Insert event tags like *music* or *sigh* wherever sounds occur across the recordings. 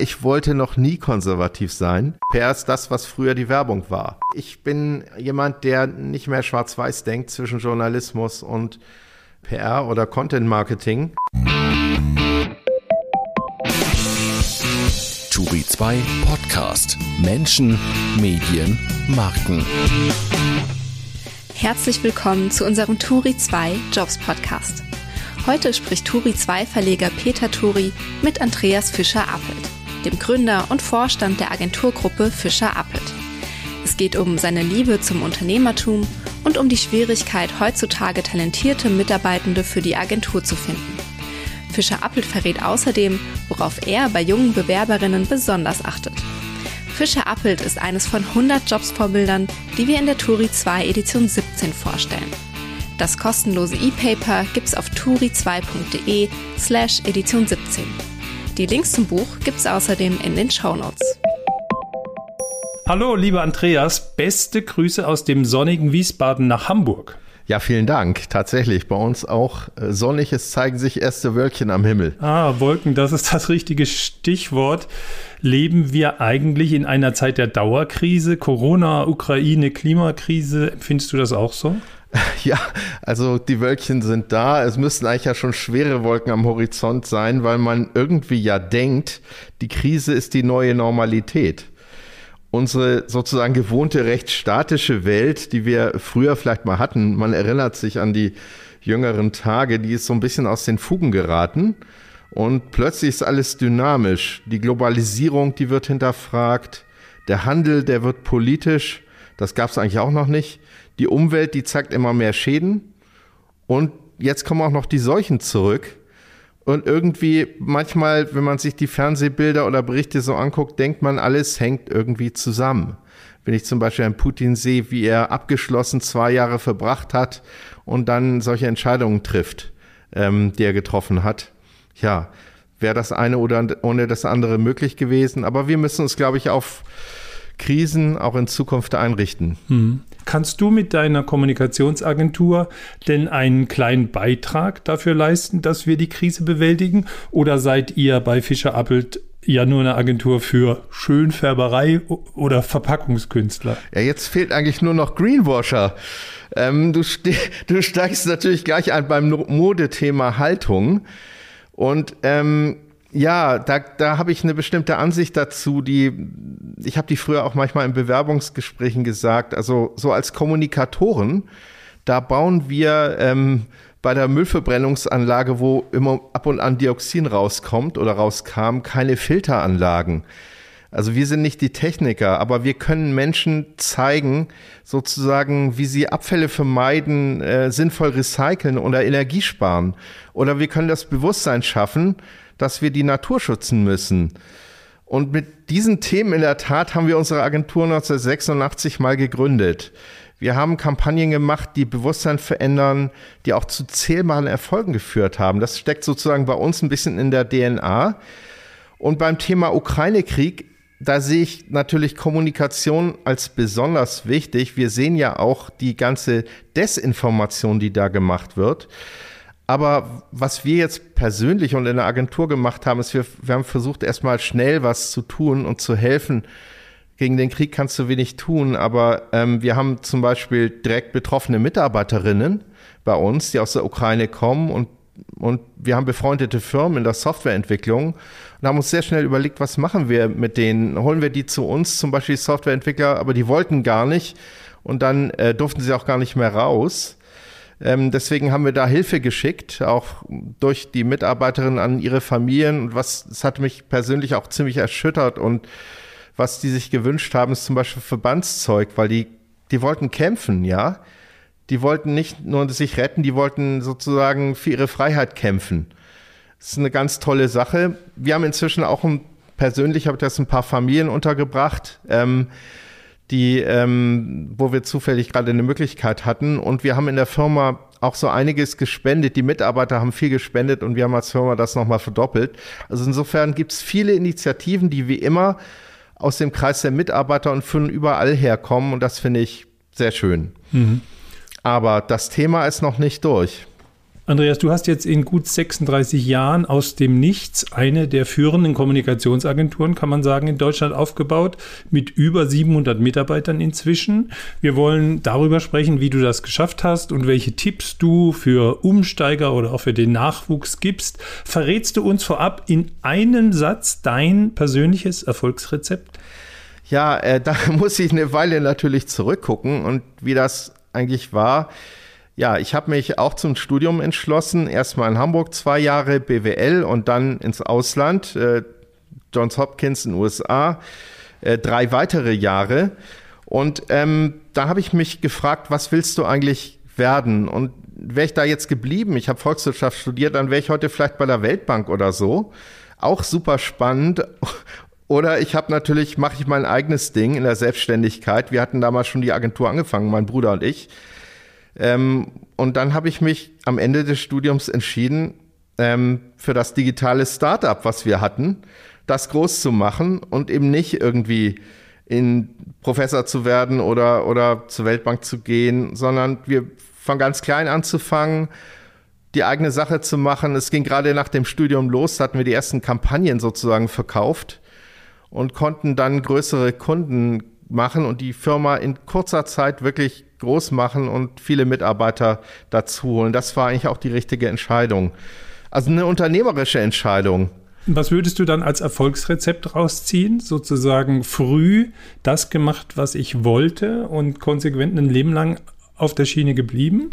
Ich wollte noch nie konservativ sein. PR ist das, was früher die Werbung war. Ich bin jemand, der nicht mehr schwarz-weiß denkt zwischen Journalismus und PR oder Content Marketing. Turi 2 Podcast. Menschen, Medien, Marken. Herzlich willkommen zu unserem Turi 2 Jobs Podcast. Heute spricht Turi 2 Verleger Peter Turi mit Andreas Fischer-Appelt dem Gründer und Vorstand der Agenturgruppe Fischer Appelt. Es geht um seine Liebe zum Unternehmertum und um die Schwierigkeit, heutzutage talentierte Mitarbeitende für die Agentur zu finden. Fischer Appelt verrät außerdem, worauf er bei jungen Bewerberinnen besonders achtet. Fischer Appelt ist eines von 100 Jobs-Vorbildern, die wir in der Turi 2 Edition 17 vorstellen. Das kostenlose E-Paper gibt's auf turi2.de slash Edition 17. Die Links zum Buch gibt's außerdem in den Show Notes. Hallo, lieber Andreas, beste Grüße aus dem sonnigen Wiesbaden nach Hamburg. Ja, vielen Dank. Tatsächlich, bei uns auch äh, sonnig. Es zeigen sich erste Wölkchen am Himmel. Ah, Wolken, das ist das richtige Stichwort. Leben wir eigentlich in einer Zeit der Dauerkrise? Corona, Ukraine, Klimakrise. Empfindest du das auch so? *laughs* Ja, also die Wölkchen sind da. Es müssten eigentlich ja schon schwere Wolken am Horizont sein, weil man irgendwie ja denkt, die Krise ist die neue Normalität. Unsere sozusagen gewohnte recht statische Welt, die wir früher vielleicht mal hatten, man erinnert sich an die jüngeren Tage, die ist so ein bisschen aus den Fugen geraten. Und plötzlich ist alles dynamisch. Die Globalisierung, die wird hinterfragt. Der Handel, der wird politisch. Das gab es eigentlich auch noch nicht. Die Umwelt, die zeigt immer mehr Schäden. Und jetzt kommen auch noch die Seuchen zurück. Und irgendwie manchmal, wenn man sich die Fernsehbilder oder Berichte so anguckt, denkt man, alles hängt irgendwie zusammen. Wenn ich zum Beispiel an Putin sehe, wie er abgeschlossen zwei Jahre verbracht hat und dann solche Entscheidungen trifft, ähm, die er getroffen hat, ja, wäre das eine oder ohne das andere möglich gewesen. Aber wir müssen uns, glaube ich, auf Krisen auch in Zukunft einrichten. Hm. Kannst du mit deiner Kommunikationsagentur denn einen kleinen Beitrag dafür leisten, dass wir die Krise bewältigen? Oder seid ihr bei Fischer Appelt ja nur eine Agentur für Schönfärberei oder Verpackungskünstler? Ja, jetzt fehlt eigentlich nur noch Greenwasher. Ähm, du, *laughs* du steigst natürlich gleich ein beim Modethema Haltung. Und ähm, ja, da, da habe ich eine bestimmte Ansicht dazu, die ich habe die früher auch manchmal in Bewerbungsgesprächen gesagt. Also so als Kommunikatoren, da bauen wir ähm, bei der Müllverbrennungsanlage, wo immer ab und an Dioxin rauskommt oder rauskam, keine Filteranlagen. Also wir sind nicht die Techniker, aber wir können Menschen zeigen, sozusagen, wie sie Abfälle vermeiden, äh, sinnvoll recyceln oder Energie sparen. Oder wir können das Bewusstsein schaffen, dass wir die Natur schützen müssen. Und mit diesen Themen in der Tat haben wir unsere Agentur 1986 mal gegründet. Wir haben Kampagnen gemacht, die Bewusstsein verändern, die auch zu zählbaren Erfolgen geführt haben. Das steckt sozusagen bei uns ein bisschen in der DNA. Und beim Thema Ukraine-Krieg, da sehe ich natürlich Kommunikation als besonders wichtig. Wir sehen ja auch die ganze Desinformation, die da gemacht wird. Aber was wir jetzt persönlich und in der Agentur gemacht haben, ist, wir, wir haben versucht, erstmal schnell was zu tun und zu helfen. Gegen den Krieg kannst du wenig tun, aber ähm, wir haben zum Beispiel direkt betroffene Mitarbeiterinnen bei uns, die aus der Ukraine kommen und und wir haben befreundete Firmen in der Softwareentwicklung und haben uns sehr schnell überlegt, was machen wir mit denen? Holen wir die zu uns, zum Beispiel Softwareentwickler, aber die wollten gar nicht und dann äh, durften sie auch gar nicht mehr raus. Ähm, deswegen haben wir da Hilfe geschickt, auch durch die Mitarbeiterinnen an ihre Familien. Und was, das hat mich persönlich auch ziemlich erschüttert. Und was die sich gewünscht haben, ist zum Beispiel Verbandszeug, weil die, die wollten kämpfen, ja. Die wollten nicht nur sich retten, die wollten sozusagen für ihre Freiheit kämpfen. Das ist eine ganz tolle Sache. Wir haben inzwischen auch ein, persönlich habe ich das ein paar Familien untergebracht. Ähm, die, ähm, wo wir zufällig gerade eine Möglichkeit hatten. Und wir haben in der Firma auch so einiges gespendet. Die Mitarbeiter haben viel gespendet und wir haben als Firma das nochmal verdoppelt. Also insofern gibt es viele Initiativen, die wie immer aus dem Kreis der Mitarbeiter und von überall herkommen. Und das finde ich sehr schön. Mhm. Aber das Thema ist noch nicht durch. Andreas, du hast jetzt in gut 36 Jahren aus dem Nichts eine der führenden Kommunikationsagenturen, kann man sagen, in Deutschland aufgebaut, mit über 700 Mitarbeitern inzwischen. Wir wollen darüber sprechen, wie du das geschafft hast und welche Tipps du für Umsteiger oder auch für den Nachwuchs gibst. Verrätst du uns vorab in einem Satz dein persönliches Erfolgsrezept? Ja, äh, *laughs* da muss ich eine Weile natürlich zurückgucken und wie das eigentlich war. Ja, ich habe mich auch zum Studium entschlossen. Erstmal in Hamburg zwei Jahre BWL und dann ins Ausland, äh, Johns Hopkins in den USA, äh, drei weitere Jahre. Und ähm, da habe ich mich gefragt, was willst du eigentlich werden? Und wäre ich da jetzt geblieben, ich habe Volkswirtschaft studiert, dann wäre ich heute vielleicht bei der Weltbank oder so. Auch super spannend. Oder ich habe natürlich, mache ich mein eigenes Ding in der Selbstständigkeit. Wir hatten damals schon die Agentur angefangen, mein Bruder und ich. Ähm, und dann habe ich mich am Ende des Studiums entschieden, ähm, für das digitale Startup, was wir hatten, das groß zu machen und eben nicht irgendwie in Professor zu werden oder, oder zur Weltbank zu gehen, sondern wir von ganz klein anzufangen, die eigene Sache zu machen. Es ging gerade nach dem Studium los, da hatten wir die ersten Kampagnen sozusagen verkauft und konnten dann größere Kunden machen und die Firma in kurzer Zeit wirklich groß machen und viele Mitarbeiter dazu holen. Das war eigentlich auch die richtige Entscheidung. Also eine unternehmerische Entscheidung. Was würdest du dann als Erfolgsrezept rausziehen? Sozusagen früh das gemacht, was ich wollte und konsequent ein Leben lang auf der Schiene geblieben?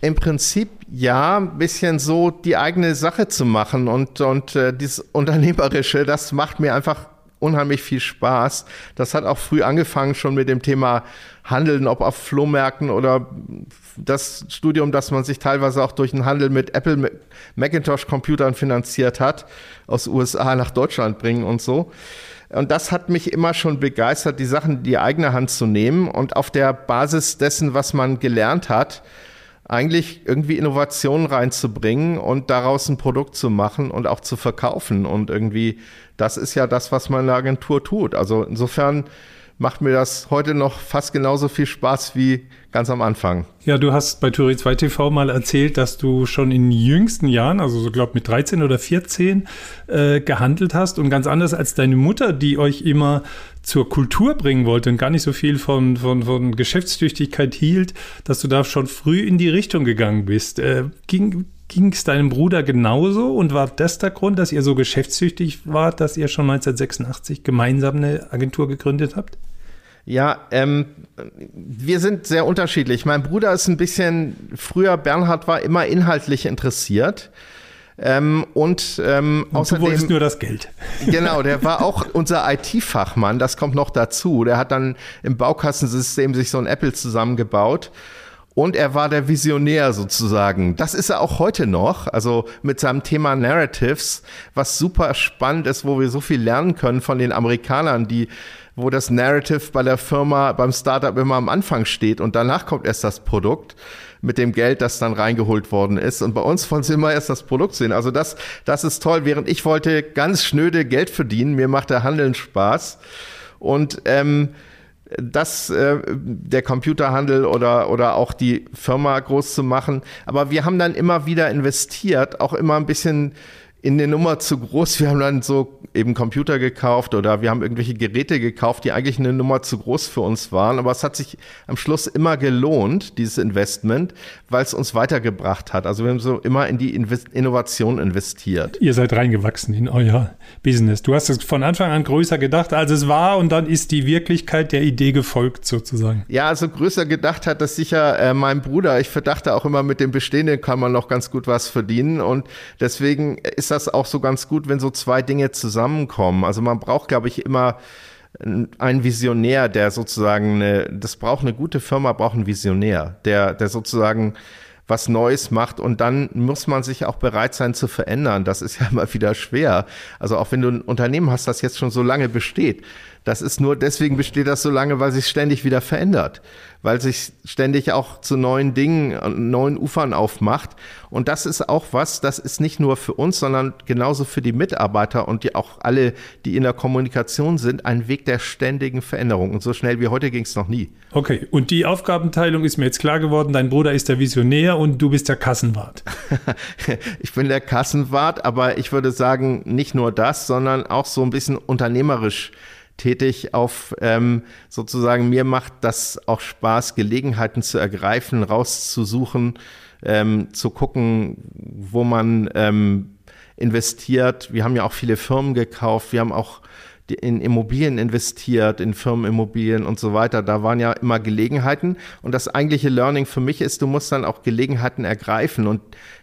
Im Prinzip ja, ein bisschen so die eigene Sache zu machen und, und äh, dieses Unternehmerische, das macht mir einfach unheimlich viel Spaß. Das hat auch früh angefangen schon mit dem Thema Handeln, ob auf Flohmärkten oder das Studium, das man sich teilweise auch durch den Handel mit Apple Macintosh Computern finanziert hat, aus USA nach Deutschland bringen und so. Und das hat mich immer schon begeistert, die Sachen in die eigene Hand zu nehmen und auf der Basis dessen, was man gelernt hat, eigentlich irgendwie Innovationen reinzubringen und daraus ein Produkt zu machen und auch zu verkaufen. Und irgendwie, das ist ja das, was man in der Agentur tut. Also insofern macht mir das heute noch fast genauso viel Spaß wie ganz am Anfang. Ja, du hast bei Turi 2 TV mal erzählt, dass du schon in jüngsten Jahren, also so glaube mit 13 oder 14, äh, gehandelt hast und ganz anders als deine Mutter, die euch immer zur Kultur bringen wollte und gar nicht so viel von, von, von Geschäftstüchtigkeit hielt, dass du da schon früh in die Richtung gegangen bist. Äh, ging, es deinem Bruder genauso und war das der Grund, dass ihr so geschäftstüchtig wart, dass ihr schon 1986 gemeinsam eine Agentur gegründet habt? Ja, ähm, wir sind sehr unterschiedlich. Mein Bruder ist ein bisschen früher, Bernhard war immer inhaltlich interessiert. Ähm, und, ähm, und außerdem, du wolltest nur das Geld. Genau, der war auch *laughs* unser IT-Fachmann, das kommt noch dazu. Der hat dann im Baukassensystem sich so ein Apple zusammengebaut. Und er war der Visionär sozusagen. Das ist er auch heute noch. Also mit seinem Thema Narratives, was super spannend ist, wo wir so viel lernen können von den Amerikanern, die wo das Narrative bei der Firma, beim Startup immer am Anfang steht und danach kommt erst das Produkt mit dem Geld, das dann reingeholt worden ist. Und bei uns wollen sie immer erst das Produkt sehen. Also das, das ist toll. Während ich wollte ganz schnöde Geld verdienen, mir macht der Handeln Spaß. Und ähm, das, äh, der Computerhandel oder, oder auch die Firma groß zu machen. Aber wir haben dann immer wieder investiert, auch immer ein bisschen in der Nummer zu groß. Wir haben dann so eben Computer gekauft oder wir haben irgendwelche Geräte gekauft, die eigentlich eine Nummer zu groß für uns waren. Aber es hat sich am Schluss immer gelohnt, dieses Investment, weil es uns weitergebracht hat. Also wir haben so immer in die Invest Innovation investiert. Ihr seid reingewachsen in euer Business. Du hast es von Anfang an größer gedacht, als es war und dann ist die Wirklichkeit der Idee gefolgt sozusagen. Ja, also größer gedacht hat das sicher äh, mein Bruder. Ich verdachte auch immer, mit dem Bestehenden kann man noch ganz gut was verdienen und deswegen ist das auch so ganz gut, wenn so zwei Dinge zusammenkommen. Also man braucht, glaube ich, immer einen Visionär, der sozusagen eine, das braucht eine gute Firma, braucht einen Visionär, der, der sozusagen was Neues macht und dann muss man sich auch bereit sein zu verändern. Das ist ja *laughs* immer wieder schwer. Also auch wenn du ein Unternehmen hast, das jetzt schon so lange besteht, das ist nur deswegen besteht das so lange, weil sich ständig wieder verändert, weil sich ständig auch zu neuen Dingen, neuen Ufern aufmacht. Und das ist auch was, das ist nicht nur für uns, sondern genauso für die Mitarbeiter und die auch alle, die in der Kommunikation sind, ein Weg der ständigen Veränderung. Und so schnell wie heute ging es noch nie. Okay, und die Aufgabenteilung ist mir jetzt klar geworden. Dein Bruder ist der Visionär und du bist der Kassenwart. *laughs* ich bin der Kassenwart, aber ich würde sagen, nicht nur das, sondern auch so ein bisschen unternehmerisch tätig auf ähm, sozusagen, mir macht das auch Spaß, Gelegenheiten zu ergreifen, rauszusuchen, ähm, zu gucken, wo man ähm, investiert. Wir haben ja auch viele Firmen gekauft, wir haben auch in Immobilien investiert, in Firmenimmobilien und so weiter. Da waren ja immer Gelegenheiten. Und das eigentliche Learning für mich ist, du musst dann auch Gelegenheiten ergreifen. Und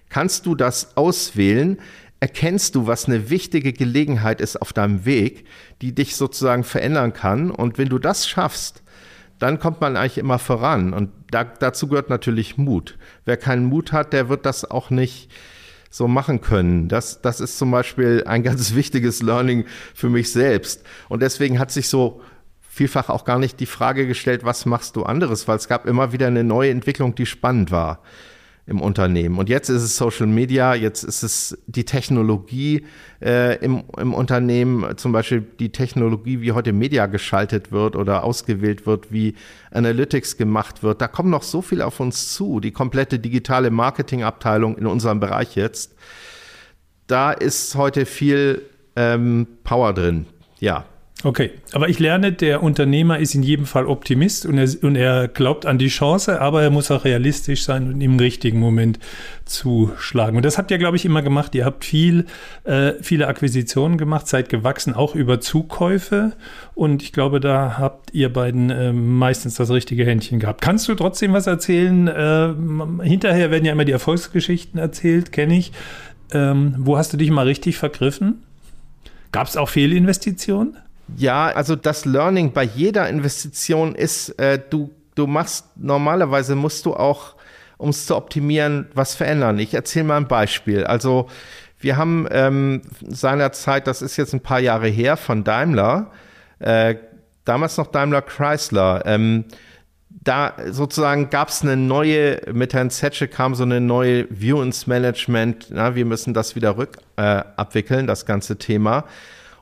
kannst du das auswählen, erkennst du, was eine wichtige Gelegenheit ist auf deinem Weg, die dich sozusagen verändern kann. Und wenn du das schaffst, dann kommt man eigentlich immer voran. Und da, dazu gehört natürlich Mut. Wer keinen Mut hat, der wird das auch nicht so machen können. Das, das ist zum Beispiel ein ganz *laughs* wichtiges Learning für mich selbst. Und deswegen hat sich so vielfach auch gar nicht die Frage gestellt, was machst du anderes, weil es gab immer wieder eine neue Entwicklung, die spannend war im Unternehmen. Und jetzt ist es Social Media, jetzt ist es die Technologie äh, im, im Unternehmen, zum Beispiel die Technologie, wie heute Media geschaltet wird oder ausgewählt wird, wie Analytics gemacht wird. Da kommt noch so viel auf uns zu. Die komplette digitale Marketingabteilung in unserem Bereich jetzt. Da ist heute viel ähm, Power drin. Ja. Okay, aber ich lerne, der Unternehmer ist in jedem Fall Optimist und er, und er glaubt an die Chance, aber er muss auch realistisch sein und im richtigen Moment zuschlagen. Und das habt ihr, glaube ich, immer gemacht. Ihr habt viel, äh, viele Akquisitionen gemacht, seid gewachsen, auch über Zukäufe. Und ich glaube, da habt ihr beiden äh, meistens das richtige Händchen gehabt. Kannst du trotzdem was erzählen? Äh, hinterher werden ja immer die Erfolgsgeschichten erzählt, kenne ich. Ähm, wo hast du dich mal richtig vergriffen? Gab es auch Fehlinvestitionen? Ja, also das Learning bei jeder Investition ist, äh, du, du machst, normalerweise musst du auch, um es zu optimieren, was verändern. Ich erzähle mal ein Beispiel. Also wir haben ähm, seinerzeit, das ist jetzt ein paar Jahre her, von Daimler, äh, damals noch Daimler Chrysler, ähm, da sozusagen gab es eine neue, mit Herrn Zetsche kam so eine neue View ins Management, na, wir müssen das wieder rückabwickeln, äh, das ganze Thema.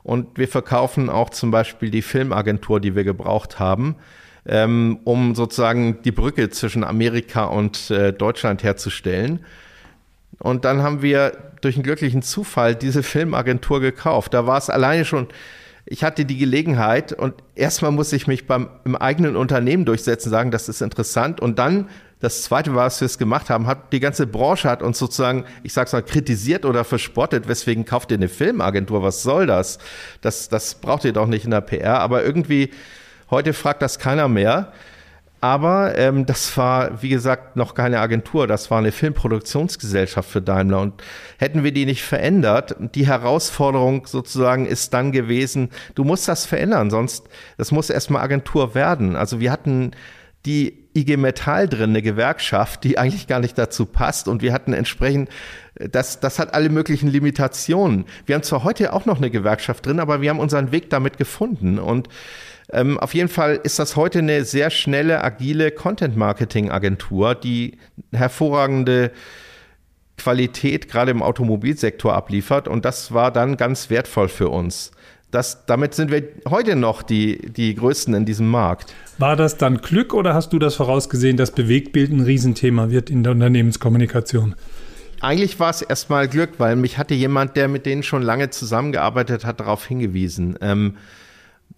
Und wir verkaufen auch zum Beispiel die Filmagentur, die wir gebraucht haben, ähm, um sozusagen die Brücke zwischen Amerika und äh, Deutschland herzustellen. Und dann haben wir durch einen glücklichen Zufall diese Filmagentur gekauft. Da war es alleine schon, ich hatte die Gelegenheit und erstmal muss ich mich beim im eigenen Unternehmen durchsetzen, sagen, das ist interessant. Und dann das zweite, was wir es gemacht haben, hat die ganze Branche hat uns sozusagen, ich sag's mal, kritisiert oder verspottet. Weswegen kauft ihr eine Filmagentur? Was soll das? Das, das braucht ihr doch nicht in der PR. Aber irgendwie, heute fragt das keiner mehr. Aber ähm, das war, wie gesagt, noch keine Agentur, das war eine Filmproduktionsgesellschaft für Daimler. Und hätten wir die nicht verändert, die Herausforderung sozusagen ist dann gewesen, du musst das verändern, sonst, das muss erstmal Agentur werden. Also wir hatten die IG Metall drin, eine Gewerkschaft, die eigentlich gar nicht dazu passt. Und wir hatten entsprechend, das, das hat alle möglichen Limitationen. Wir haben zwar heute auch noch eine Gewerkschaft drin, aber wir haben unseren Weg damit gefunden. Und ähm, auf jeden Fall ist das heute eine sehr schnelle, agile Content-Marketing-Agentur, die hervorragende Qualität gerade im Automobilsektor abliefert. Und das war dann ganz wertvoll für uns das, damit sind wir heute noch die, die Größten in diesem Markt. War das dann Glück oder hast du das vorausgesehen, dass Bewegtbild ein Riesenthema wird in der Unternehmenskommunikation? Eigentlich war es erstmal Glück, weil mich hatte jemand, der mit denen schon lange zusammengearbeitet hat, darauf hingewiesen. Ähm,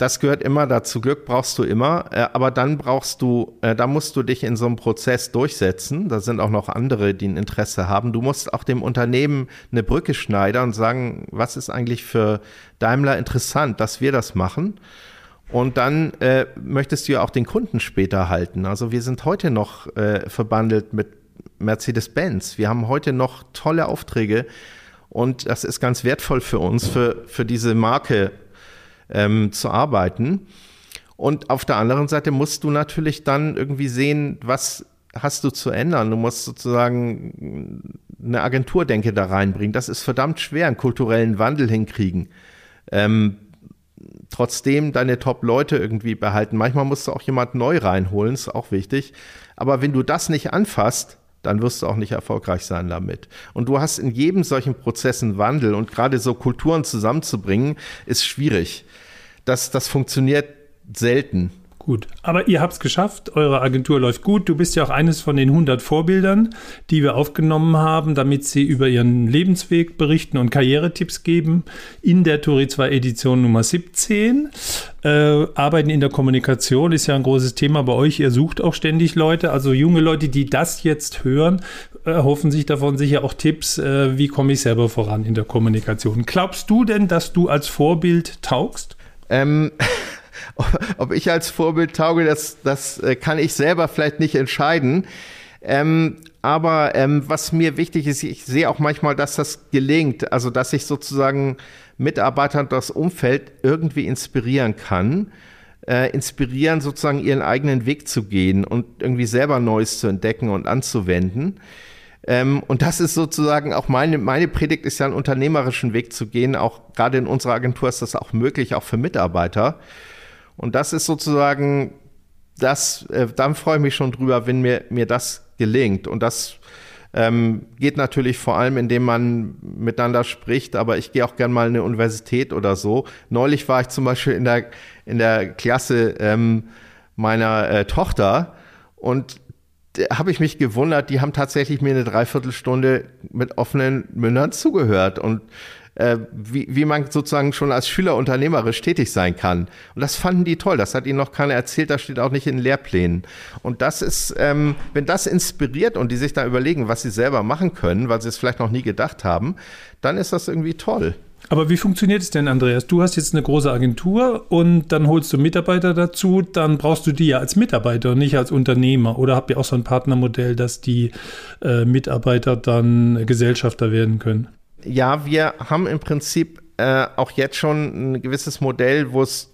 das gehört immer dazu. Glück brauchst du immer, äh, aber dann brauchst du, äh, da musst du dich in so einem Prozess durchsetzen. Da sind auch noch andere, die ein Interesse haben. Du musst auch dem Unternehmen eine Brücke schneiden und sagen, was ist eigentlich für Daimler interessant, dass wir das machen. Und dann äh, möchtest du ja auch den Kunden später halten. Also wir sind heute noch äh, verbandelt mit Mercedes-Benz. Wir haben heute noch tolle Aufträge und das ist ganz wertvoll für uns, für, für diese Marke ähm, zu arbeiten. Und auf der anderen Seite musst du natürlich dann irgendwie sehen, was hast du zu ändern. Du musst sozusagen eine Agenturdenke da reinbringen. Das ist verdammt schwer, einen kulturellen Wandel hinkriegen. Ähm, trotzdem deine Top-Leute irgendwie behalten. Manchmal musst du auch jemand neu reinholen, ist auch wichtig. Aber wenn du das nicht anfasst, dann wirst du auch nicht erfolgreich sein damit. Und du hast in jedem solchen Prozess einen Wandel und gerade so Kulturen zusammenzubringen, ist schwierig. Das, das funktioniert selten. Gut, aber ihr habt es geschafft, eure Agentur läuft gut. Du bist ja auch eines von den 100 Vorbildern, die wir aufgenommen haben, damit sie über ihren Lebensweg berichten und Karrieretipps geben in der Turi 2 Edition Nummer 17. Äh, Arbeiten in der Kommunikation ist ja ein großes Thema bei euch. Ihr sucht auch ständig Leute, also junge Leute, die das jetzt hören, erhoffen sich davon sicher auch Tipps, äh, wie komme ich selber voran in der Kommunikation. Glaubst du denn, dass du als Vorbild taugst? Ähm *laughs* *laughs* ob ich als Vorbild tauge, das, das äh, kann ich selber vielleicht nicht entscheiden. Ähm, aber ähm, was mir wichtig ist, ich sehe auch manchmal, dass das gelingt, also dass ich sozusagen Mitarbeitern das Umfeld irgendwie inspirieren kann, äh, inspirieren sozusagen ihren eigenen Weg zu gehen und irgendwie selber Neues zu entdecken und anzuwenden. Ähm, und das ist sozusagen auch meine, meine Predigt ist ja einen unternehmerischen Weg zu gehen. Auch gerade in unserer Agentur ist das auch möglich, auch für Mitarbeiter. Und das ist sozusagen das, äh, dann freue ich mich schon drüber, wenn mir, mir das gelingt. Und das ähm, geht natürlich vor allem, indem man miteinander spricht, aber ich gehe auch gern mal in eine Universität oder so. Neulich war ich zum Beispiel in der, in der Klasse ähm, meiner äh, Tochter und habe ich mich gewundert, die haben tatsächlich mir eine Dreiviertelstunde mit offenen Mündern zugehört und äh, wie, wie man sozusagen schon als Schüler unternehmerisch tätig sein kann. Und das fanden die toll. Das hat ihnen noch keiner erzählt. Das steht auch nicht in Lehrplänen. Und das ist, ähm, wenn das inspiriert und die sich da überlegen, was sie selber machen können, weil sie es vielleicht noch nie gedacht haben, dann ist das irgendwie toll. Aber wie funktioniert es denn, Andreas? Du hast jetzt eine große Agentur und dann holst du Mitarbeiter dazu, dann brauchst du die ja als Mitarbeiter und nicht als Unternehmer. Oder habt ihr auch so ein Partnermodell, dass die äh, Mitarbeiter dann Gesellschafter werden können? Ja, wir haben im Prinzip äh, auch jetzt schon ein gewisses Modell, wo es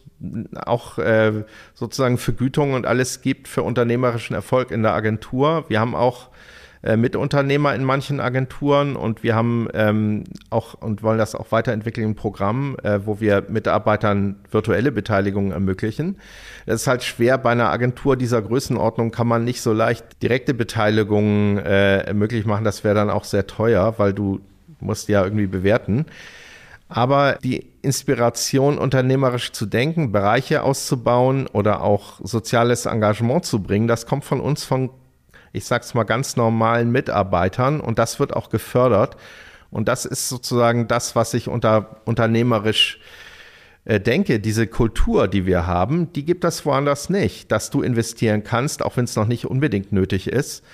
auch äh, sozusagen Vergütung und alles gibt für unternehmerischen Erfolg in der Agentur. Wir haben auch äh, Mitunternehmer in manchen Agenturen und wir haben ähm, auch und wollen das auch weiterentwickeln im Programm, äh, wo wir Mitarbeitern virtuelle Beteiligungen ermöglichen. Es ist halt schwer bei einer Agentur dieser Größenordnung kann man nicht so leicht direkte Beteiligungen äh, möglich machen. Das wäre dann auch sehr teuer, weil du musst ja irgendwie bewerten. Aber die Inspiration, unternehmerisch zu denken, Bereiche auszubauen oder auch soziales Engagement zu bringen, das kommt von uns, von, ich sag's mal, ganz normalen Mitarbeitern und das wird auch gefördert. Und das ist sozusagen das, was ich unter unternehmerisch äh, denke. Diese Kultur, die wir haben, die gibt das woanders nicht, dass du investieren kannst, auch wenn es noch nicht unbedingt nötig ist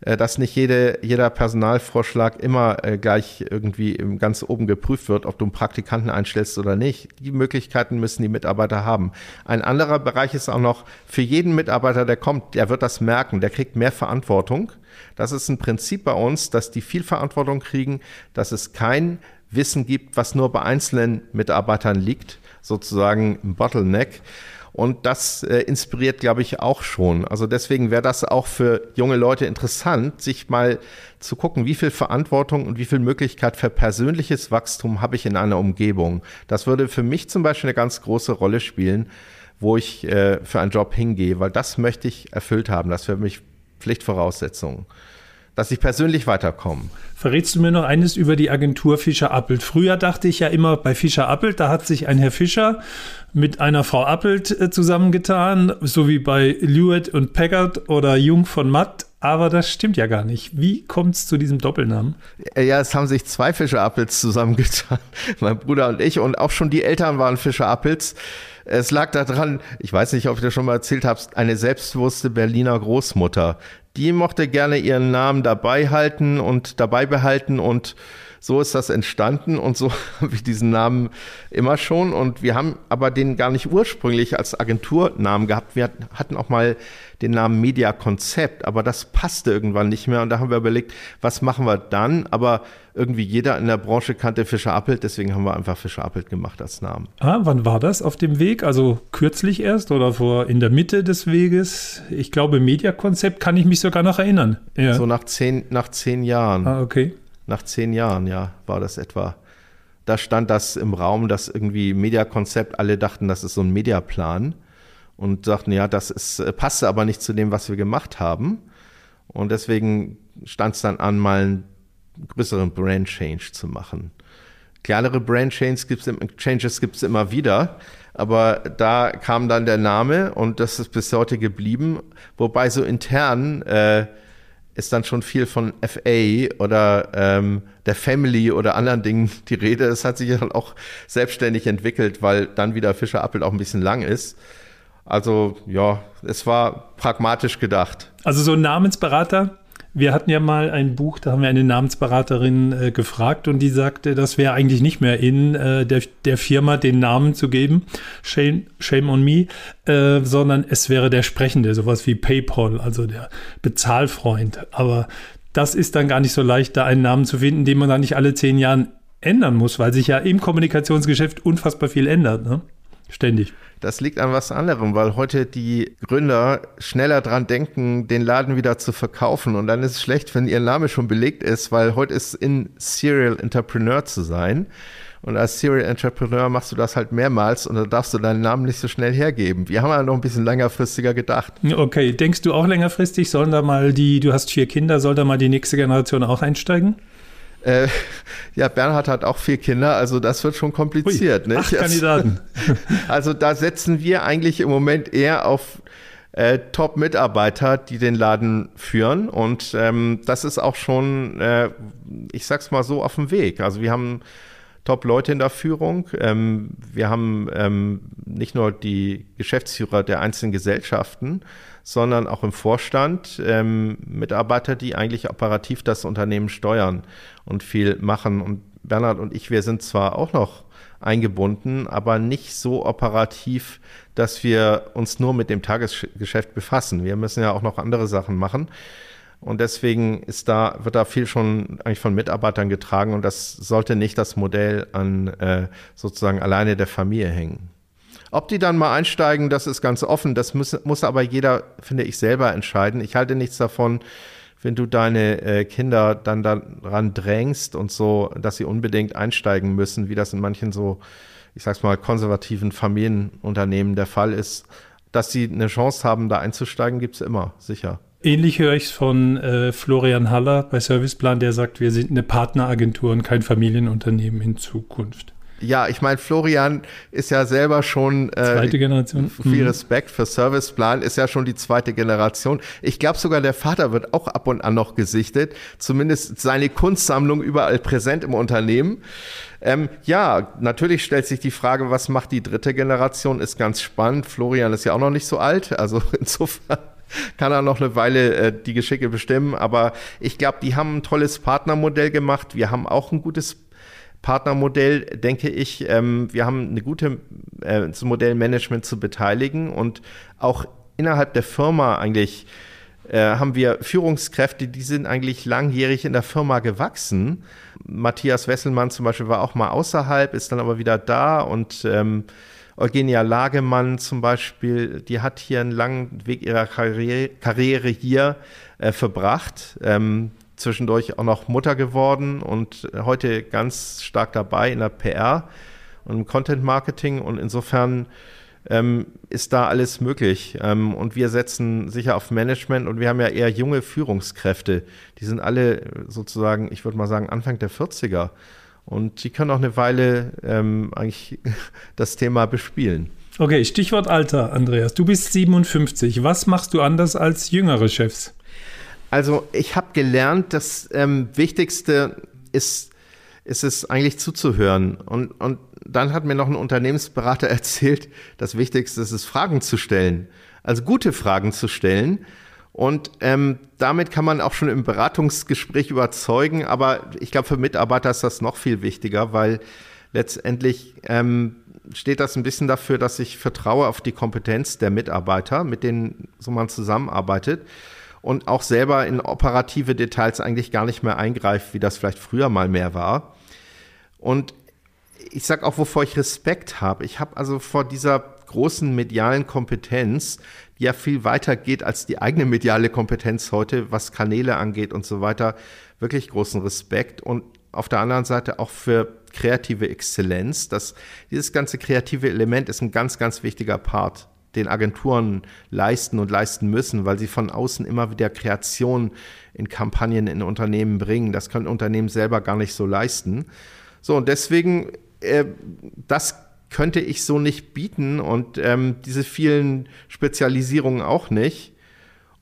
dass nicht jede, jeder Personalvorschlag immer äh, gleich irgendwie ganz oben geprüft wird, ob du einen Praktikanten einstellst oder nicht. Die Möglichkeiten müssen die Mitarbeiter haben. Ein anderer Bereich ist auch noch für jeden Mitarbeiter, der kommt, der wird das merken, der kriegt mehr Verantwortung. Das ist ein Prinzip bei uns, dass die viel Verantwortung kriegen, dass es kein Wissen gibt, was nur bei einzelnen Mitarbeitern liegt, sozusagen ein Bottleneck. Und das äh, inspiriert, glaube ich, auch schon. Also deswegen wäre das auch für junge Leute interessant, sich mal zu gucken, wie viel Verantwortung und wie viel Möglichkeit für persönliches Wachstum habe ich in einer Umgebung. Das würde für mich zum Beispiel eine ganz große Rolle spielen, wo ich äh, für einen Job hingehe, weil das möchte ich erfüllt haben. Das wäre für mich Pflichtvoraussetzung dass ich persönlich weiterkomme. Verrätst du mir noch eines über die Agentur Fischer Appelt? Früher dachte ich ja immer bei Fischer Appelt, da hat sich ein Herr Fischer mit einer Frau Appelt äh, zusammengetan, so wie bei Lewitt und Packard oder Jung von Matt. Aber das stimmt ja gar nicht. Wie kommt es zu diesem Doppelnamen? Ja, es haben sich zwei Fischer Appels zusammengetan, *laughs* mein Bruder und ich. Und auch schon die Eltern waren Fischer Appels. Es lag daran, ich weiß nicht, ob ich das schon mal erzählt habe, eine selbstbewusste Berliner Großmutter, die mochte gerne ihren Namen dabei halten und dabei behalten und so ist das entstanden und so *laughs* habe ich diesen Namen immer schon. Und wir haben aber den gar nicht ursprünglich als Agenturnamen gehabt. Wir hatten auch mal den Namen Media Konzept, aber das passte irgendwann nicht mehr. Und da haben wir überlegt, was machen wir dann? Aber irgendwie jeder in der Branche kannte Fischer Appelt, deswegen haben wir einfach Fischer Appelt gemacht als Namen. Ah, wann war das auf dem Weg? Also kürzlich erst oder vor in der Mitte des Weges? Ich glaube, Media Konzept kann ich mich sogar noch erinnern. Ja. So nach zehn, nach zehn Jahren. Ah, okay. Nach zehn Jahren, ja, war das etwa. Da stand das im Raum, dass irgendwie Mediakonzept, alle dachten, das ist so ein Mediaplan und sagten, ja, das ist, äh, passte aber nicht zu dem, was wir gemacht haben. Und deswegen stand es dann an, mal einen größeren Brand Change zu machen. Kleinere Brand Changes gibt es immer wieder. Aber da kam dann der Name und das ist bis heute geblieben. Wobei so intern äh, ist dann schon viel von FA oder ähm, der Family oder anderen Dingen *laughs* die Rede. Es hat sich dann auch selbstständig entwickelt, weil dann wieder Fischer Appelt auch ein bisschen lang ist. Also ja, es war pragmatisch gedacht. Also so ein Namensberater wir hatten ja mal ein Buch, da haben wir eine Namensberaterin äh, gefragt und die sagte, das wäre eigentlich nicht mehr in äh, der, der Firma den Namen zu geben, shame, shame on me, äh, sondern es wäre der Sprechende, sowas wie PayPal, also der Bezahlfreund. Aber das ist dann gar nicht so leicht, da einen Namen zu finden, den man dann nicht alle zehn Jahren ändern muss, weil sich ja im Kommunikationsgeschäft unfassbar viel ändert, ne? Ständig. Das liegt an was anderem, weil heute die Gründer schneller dran denken, den Laden wieder zu verkaufen. Und dann ist es schlecht, wenn ihr Name schon belegt ist, weil heute ist in Serial Entrepreneur zu sein. Und als Serial Entrepreneur machst du das halt mehrmals und da darfst du deinen Namen nicht so schnell hergeben. Wir haben ja noch ein bisschen längerfristiger gedacht. Okay, denkst du auch längerfristig, sollen da mal die, du hast vier Kinder, soll da mal die nächste Generation auch einsteigen? Äh, ja, Bernhard hat auch vier Kinder, also das wird schon kompliziert. Ui, acht Kandidaten. *laughs* Also da setzen wir eigentlich im Moment eher auf äh, Top-Mitarbeiter, die den Laden führen. Und ähm, das ist auch schon, äh, ich sag's mal so, auf dem Weg. Also wir haben Top-Leute in der Führung. Ähm, wir haben ähm, nicht nur die Geschäftsführer der einzelnen Gesellschaften, sondern auch im Vorstand ähm, Mitarbeiter, die eigentlich operativ das Unternehmen steuern und viel machen. Und Bernhard und ich, wir sind zwar auch noch eingebunden, aber nicht so operativ, dass wir uns nur mit dem Tagesgeschäft befassen. Wir müssen ja auch noch andere Sachen machen. Und deswegen ist da, wird da viel schon eigentlich von Mitarbeitern getragen und das sollte nicht das Modell an äh, sozusagen alleine der Familie hängen. Ob die dann mal einsteigen, das ist ganz offen. Das muss, muss aber jeder, finde ich, selber entscheiden. Ich halte nichts davon, wenn du deine äh, Kinder dann daran drängst und so, dass sie unbedingt einsteigen müssen, wie das in manchen so, ich sag's mal, konservativen Familienunternehmen der Fall ist. Dass sie eine Chance haben, da einzusteigen, gibt's immer, sicher. Ähnlich höre ich es von äh, Florian Haller bei Serviceplan, der sagt, wir sind eine Partneragentur und kein Familienunternehmen in Zukunft. Ja, ich meine, Florian ist ja selber schon äh, zweite Generation. Viel mhm. Respekt für Serviceplan, ist ja schon die zweite Generation. Ich glaube sogar, der Vater wird auch ab und an noch gesichtet. Zumindest seine Kunstsammlung überall präsent im Unternehmen. Ähm, ja, natürlich stellt sich die Frage, was macht die dritte Generation? Ist ganz spannend. Florian ist ja auch noch nicht so alt, also *laughs* insofern kann er noch eine Weile äh, die Geschicke bestimmen. Aber ich glaube, die haben ein tolles Partnermodell gemacht. Wir haben auch ein gutes Partnermodell, denke ich, ähm, wir haben eine gute äh, Modellmanagement zu beteiligen und auch innerhalb der Firma eigentlich äh, haben wir Führungskräfte, die sind eigentlich langjährig in der Firma gewachsen. Matthias Wesselmann zum Beispiel war auch mal außerhalb, ist dann aber wieder da und ähm, Eugenia Lagemann zum Beispiel, die hat hier einen langen Weg ihrer Karriere, Karriere hier äh, verbracht. Ähm, zwischendurch auch noch Mutter geworden und heute ganz stark dabei in der PR und im Content Marketing und insofern ähm, ist da alles möglich. Ähm, und wir setzen sicher auf Management und wir haben ja eher junge Führungskräfte. Die sind alle sozusagen, ich würde mal sagen, Anfang der 40er. Und die können auch eine Weile ähm, eigentlich *laughs* das Thema bespielen. Okay, Stichwort Alter, Andreas. Du bist 57. Was machst du anders als jüngere Chefs? Also ich habe gelernt, das ähm, Wichtigste ist, ist es eigentlich zuzuhören. Und, und dann hat mir noch ein Unternehmensberater *laughs* erzählt, das Wichtigste ist es, Fragen zu stellen. Also gute Fragen zu stellen. Und ähm, damit kann man auch schon im Beratungsgespräch überzeugen. Aber ich glaube, für Mitarbeiter ist das noch viel wichtiger, weil letztendlich ähm, steht das ein bisschen dafür, dass ich vertraue auf die Kompetenz der Mitarbeiter, mit denen so man zusammenarbeitet und auch selber in operative Details eigentlich gar nicht mehr eingreift, wie das vielleicht früher mal mehr war. Und ich sage auch, wovor ich Respekt habe. Ich habe also vor dieser großen medialen Kompetenz, die ja viel weiter geht als die eigene mediale Kompetenz heute, was Kanäle angeht und so weiter, wirklich großen Respekt und auf der anderen Seite auch für kreative Exzellenz. Das, dieses ganze kreative Element ist ein ganz, ganz wichtiger Part den Agenturen leisten und leisten müssen, weil sie von außen immer wieder Kreation in Kampagnen in Unternehmen bringen. Das können Unternehmen selber gar nicht so leisten. So, und deswegen, äh, das könnte ich so nicht bieten und ähm, diese vielen Spezialisierungen auch nicht.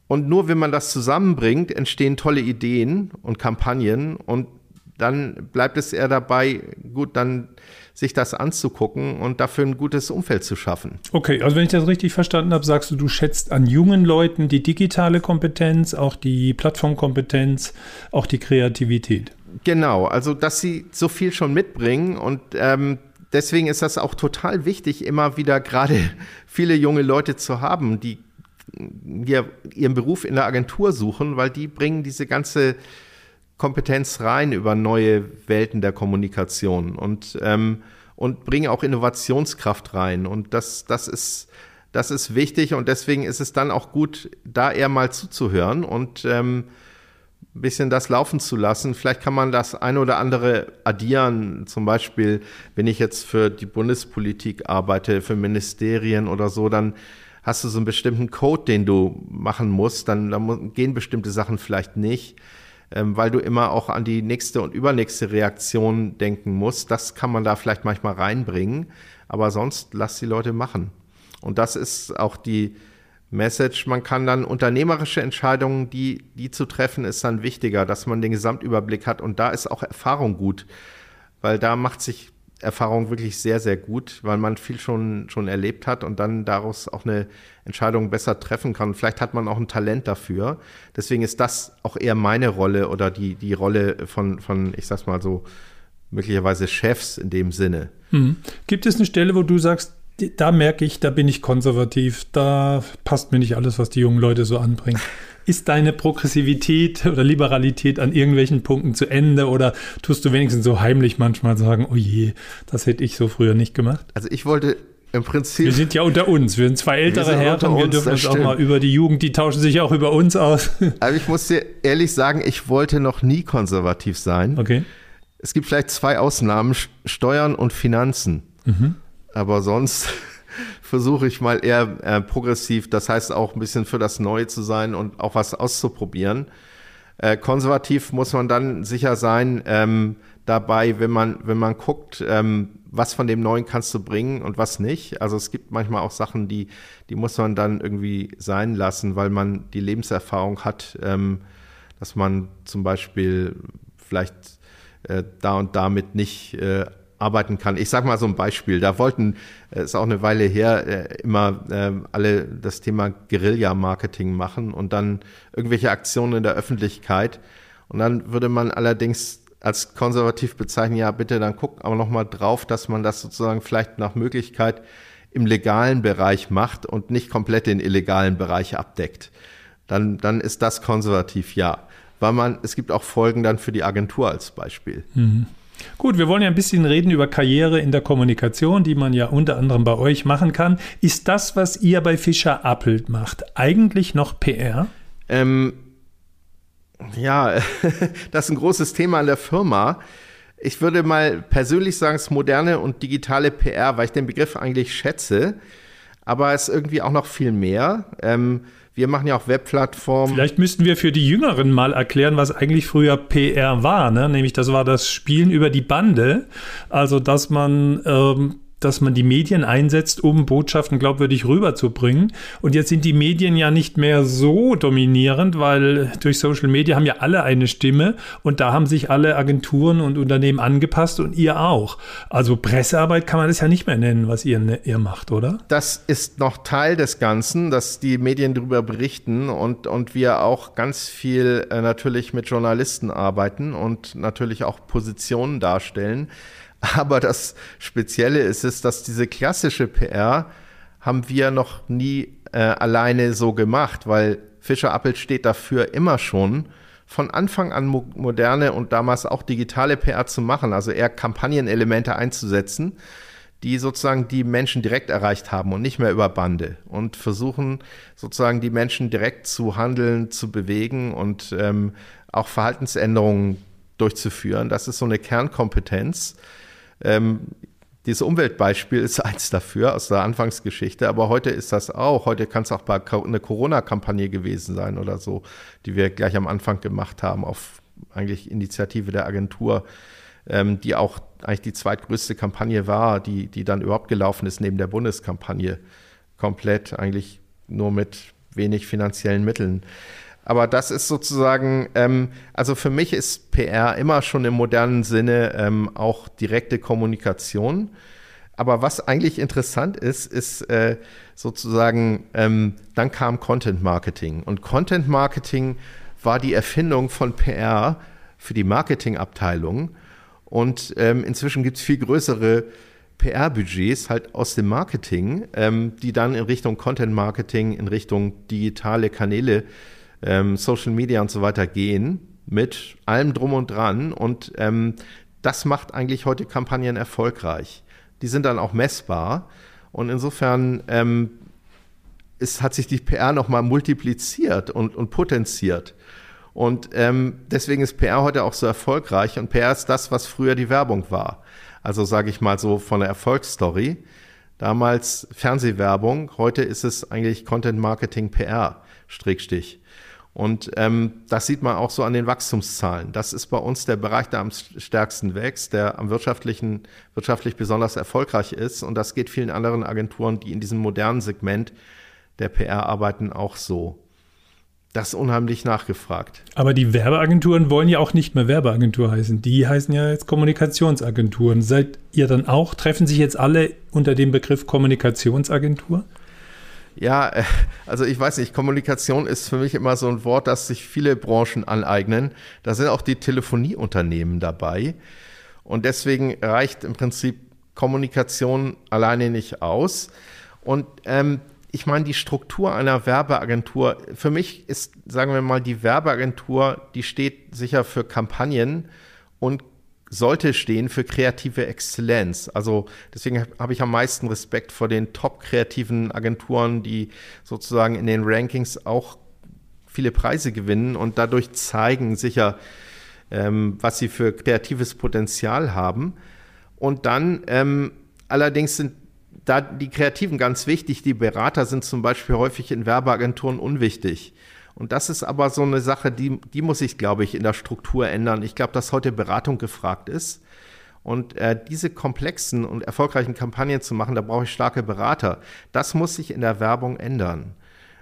Und nur wenn man das zusammenbringt, entstehen tolle Ideen und Kampagnen und dann bleibt es eher dabei, gut, dann sich das anzugucken und dafür ein gutes Umfeld zu schaffen. Okay, also wenn ich das richtig verstanden habe, sagst du, du schätzt an jungen Leuten die digitale Kompetenz, auch die Plattformkompetenz, auch die Kreativität. Genau, also dass sie so viel schon mitbringen und ähm, deswegen ist das auch total wichtig, immer wieder gerade *laughs* viele junge Leute zu haben, die ihren Beruf in der Agentur suchen, weil die bringen diese ganze Kompetenz rein über neue Welten der Kommunikation und, ähm, und bringen auch Innovationskraft rein. Und das, das, ist, das ist wichtig und deswegen ist es dann auch gut, da eher mal zuzuhören und ähm, ein bisschen das laufen zu lassen. Vielleicht kann man das eine oder andere addieren. Zum Beispiel, wenn ich jetzt für die Bundespolitik arbeite, für Ministerien oder so, dann hast du so einen bestimmten Code, den du machen musst. Dann, dann gehen bestimmte Sachen vielleicht nicht ähm, weil du immer auch an die nächste und übernächste Reaktion denken musst. Das kann man da vielleicht manchmal reinbringen, aber sonst lass die Leute machen. Und das ist auch die Message. Man kann dann unternehmerische Entscheidungen, die, die zu treffen, ist dann wichtiger, dass man den Gesamtüberblick hat. Und da ist auch Erfahrung gut, weil da macht sich Erfahrung wirklich sehr, sehr gut, weil man viel schon, schon erlebt hat und dann daraus auch eine Entscheidung besser treffen kann. Vielleicht hat man auch ein Talent dafür. Deswegen ist das auch eher meine Rolle oder die, die Rolle von, von, ich sag's mal so, möglicherweise Chefs in dem Sinne. Mhm. Gibt es eine Stelle, wo du sagst, da merke ich, da bin ich konservativ, da passt mir nicht alles, was die jungen Leute so anbringen. Ist deine Progressivität oder Liberalität an irgendwelchen Punkten zu Ende oder tust du wenigstens so heimlich manchmal sagen, oh je, das hätte ich so früher nicht gemacht? Also ich wollte im Prinzip. Wir sind ja unter uns. Wir sind zwei ältere wir Herren. Wir dürfen uns stimmt. auch mal über die Jugend, die tauschen sich auch über uns aus. *laughs* Aber ich muss dir ehrlich sagen, ich wollte noch nie konservativ sein. Okay. Es gibt vielleicht zwei Ausnahmen: Steuern und Finanzen. Mhm. Aber sonst *laughs* versuche ich mal eher äh, progressiv, das heißt auch ein bisschen für das Neue zu sein und auch was auszuprobieren. Äh, konservativ muss man dann sicher sein ähm, dabei, wenn man, wenn man guckt, ähm, was von dem Neuen kannst du bringen und was nicht. Also es gibt manchmal auch Sachen, die, die muss man dann irgendwie sein lassen, weil man die Lebenserfahrung hat, ähm, dass man zum Beispiel vielleicht äh, da und damit nicht äh, arbeiten kann. Ich sage mal so ein Beispiel. Da wollten, es äh, ist auch eine Weile her, äh, immer äh, alle das Thema Guerilla-Marketing machen und dann irgendwelche Aktionen in der Öffentlichkeit. Und dann würde man allerdings als konservativ bezeichnen, ja bitte, dann guck aber nochmal drauf, dass man das sozusagen vielleicht nach Möglichkeit im legalen Bereich macht und nicht komplett den illegalen Bereich abdeckt. Dann, dann ist das konservativ, ja. Weil man, es gibt auch Folgen dann für die Agentur als Beispiel. Mhm. Gut, wir wollen ja ein bisschen reden über Karriere in der Kommunikation, die man ja unter anderem bei euch machen kann. Ist das, was ihr bei Fischer Appelt macht, eigentlich noch PR? Ähm, ja, *laughs* das ist ein großes Thema an der Firma. Ich würde mal persönlich sagen, es ist moderne und digitale PR, weil ich den Begriff eigentlich schätze. Aber es ist irgendwie auch noch viel mehr. Ähm, wir machen ja auch Webplattformen. Vielleicht müssten wir für die Jüngeren mal erklären, was eigentlich früher PR war. Ne? Nämlich das war das Spielen über die Bande. Also dass man ähm, dass man die Medien einsetzt, um Botschaften glaubwürdig rüberzubringen. Und jetzt sind die Medien ja nicht mehr so dominierend, weil durch Social Media haben ja alle eine Stimme und da haben sich alle Agenturen und Unternehmen angepasst und ihr auch. Also Pressearbeit kann man das ja nicht mehr nennen, was ihr, ne, ihr macht, oder? Das ist noch Teil des Ganzen, dass die Medien darüber berichten und, und wir auch ganz viel äh, natürlich mit Journalisten arbeiten und natürlich auch Positionen darstellen. Aber das Spezielle ist es, dass diese klassische PR haben wir noch nie äh, alleine so gemacht, weil Fischer Appelt steht dafür immer schon, von Anfang an mo moderne und damals auch digitale PR zu machen, also eher Kampagnenelemente einzusetzen, die sozusagen die Menschen direkt erreicht haben und nicht mehr über Bande und versuchen sozusagen die Menschen direkt zu handeln, zu bewegen und ähm, auch Verhaltensänderungen durchzuführen. Das ist so eine Kernkompetenz ähm, dieses Umweltbeispiel ist *laughs* eins dafür aus der Anfangsgeschichte, aber heute ist das auch. Heute kann es auch bei eine Corona-Kampagne gewesen sein oder so, die wir gleich am Anfang gemacht haben, auf eigentlich Initiative der Agentur. ähm, die auch eigentlich die zweitgrößte Kampagne war, die, die dann überhaupt gelaufen ist neben der Bundeskampagne. Komplett eigentlich nur mit wenig finanziellen Mitteln. Aber das ist sozusagen, ähm, also für mich ist PR immer schon im modernen Sinne ähm, auch direkte Kommunikation. Aber was eigentlich interessant ist, ist äh, sozusagen, ähm, dann kam Content Marketing. Und Content Marketing war die Erfindung von PR für die Marketingabteilung. Und ähm, inzwischen gibt es viel größere PR-Budgets halt aus dem Marketing, ähm, die dann in Richtung Content Marketing, in Richtung digitale Kanäle, ähm, Social Media und so weiter gehen, mit allem drum und dran. Und ähm, das macht eigentlich heute Kampagnen erfolgreich. Die sind dann auch messbar. Und insofern ähm, ist, hat sich die PR nochmal multipliziert und, und potenziert. Und ähm, deswegen ist PR heute auch so erfolgreich. Und PR ist das, was früher die Werbung war. Also sage ich mal so von der Erfolgsstory. Damals Fernsehwerbung, heute ist es eigentlich Content Marketing PR, Strickstich. Und ähm, das sieht man auch so an den Wachstumszahlen. Das ist bei uns der Bereich, der am stärksten wächst, der am wirtschaftlichen, wirtschaftlich besonders erfolgreich ist. Und das geht vielen anderen Agenturen, die in diesem modernen Segment der PR arbeiten, auch so. Das ist unheimlich nachgefragt. Aber die Werbeagenturen wollen ja auch nicht mehr Werbeagentur heißen. Die heißen ja jetzt Kommunikationsagenturen. Seid ihr dann auch, treffen sich jetzt alle unter dem Begriff Kommunikationsagentur? Ja, äh, also ich weiß nicht, Kommunikation ist für mich immer so ein Wort, das sich viele Branchen aneignen. Da sind auch die Telefonieunternehmen dabei. Und deswegen reicht im Prinzip Kommunikation alleine nicht aus. Und ähm, ich meine, die Struktur einer Werbeagentur, für mich ist, sagen wir mal, die Werbeagentur, die steht sicher für Kampagnen und sollte stehen für kreative Exzellenz. Also deswegen habe ich am meisten Respekt vor den top kreativen Agenturen, die sozusagen in den Rankings auch viele Preise gewinnen und dadurch zeigen sicher, ähm, was sie für kreatives Potenzial haben. Und dann ähm, allerdings sind da die Kreativen ganz wichtig, die Berater sind zum Beispiel häufig in Werbeagenturen unwichtig. Und das ist aber so eine Sache, die, die muss sich, glaube ich, in der Struktur ändern. Ich glaube, dass heute Beratung gefragt ist. Und äh, diese komplexen und erfolgreichen Kampagnen zu machen, da brauche ich starke Berater. Das muss sich in der Werbung ändern.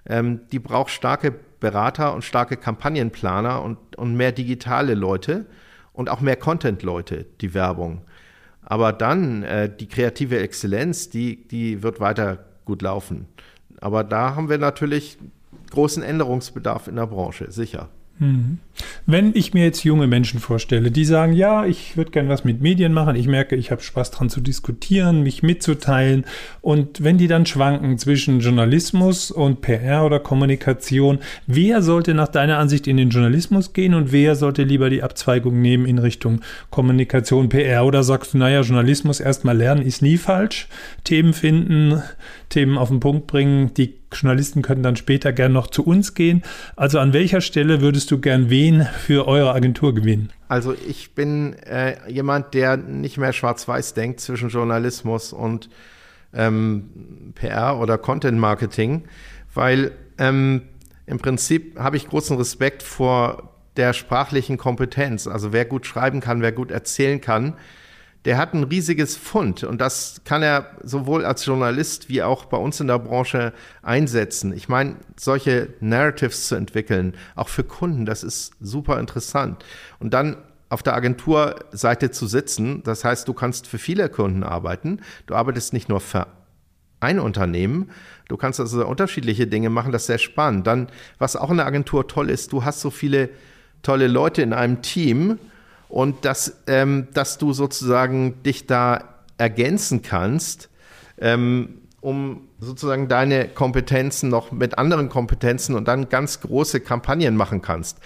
Ähm, die braucht starke Berater und starke Kampagnenplaner und, und mehr digitale Leute und auch mehr Content-Leute, die Werbung. Aber dann äh, die kreative Exzellenz, die, die wird weiter gut laufen. Aber da haben wir natürlich großen Änderungsbedarf in der Branche, sicher. Mhm. Wenn ich mir jetzt junge Menschen vorstelle, die sagen, ja, ich würde gern was mit Medien machen, ich merke, ich habe Spaß dran zu diskutieren, mich mitzuteilen und wenn die dann schwanken zwischen Journalismus und PR oder Kommunikation, wer sollte nach deiner Ansicht in den Journalismus gehen und wer sollte lieber die Abzweigung nehmen in Richtung Kommunikation, PR oder sagst du, naja, Journalismus erstmal lernen ist nie falsch, Themen finden, Themen auf den Punkt bringen, die Journalisten können dann später gern noch zu uns gehen. Also an welcher Stelle würdest du gern wen für eure Agentur gewinnen? Also ich bin äh, jemand, der nicht mehr schwarz-weiß denkt zwischen Journalismus und ähm, PR oder Content Marketing, weil ähm, im Prinzip habe ich großen Respekt vor der sprachlichen Kompetenz. Also wer gut schreiben kann, wer gut erzählen kann, der hat ein riesiges Fund und das kann er sowohl als Journalist wie auch bei uns in der Branche einsetzen. Ich meine, solche Narratives zu entwickeln, auch für Kunden, das ist super interessant. Und dann auf der Agenturseite zu sitzen, das heißt, du kannst für viele Kunden arbeiten. Du arbeitest nicht nur für ein Unternehmen. Du kannst also unterschiedliche Dinge machen, das ist sehr spannend. Dann, was auch in der Agentur toll ist, du hast so viele tolle Leute in einem Team, und dass, ähm, dass du sozusagen dich da ergänzen kannst, ähm, um sozusagen deine Kompetenzen noch mit anderen Kompetenzen und dann ganz große Kampagnen machen kannst.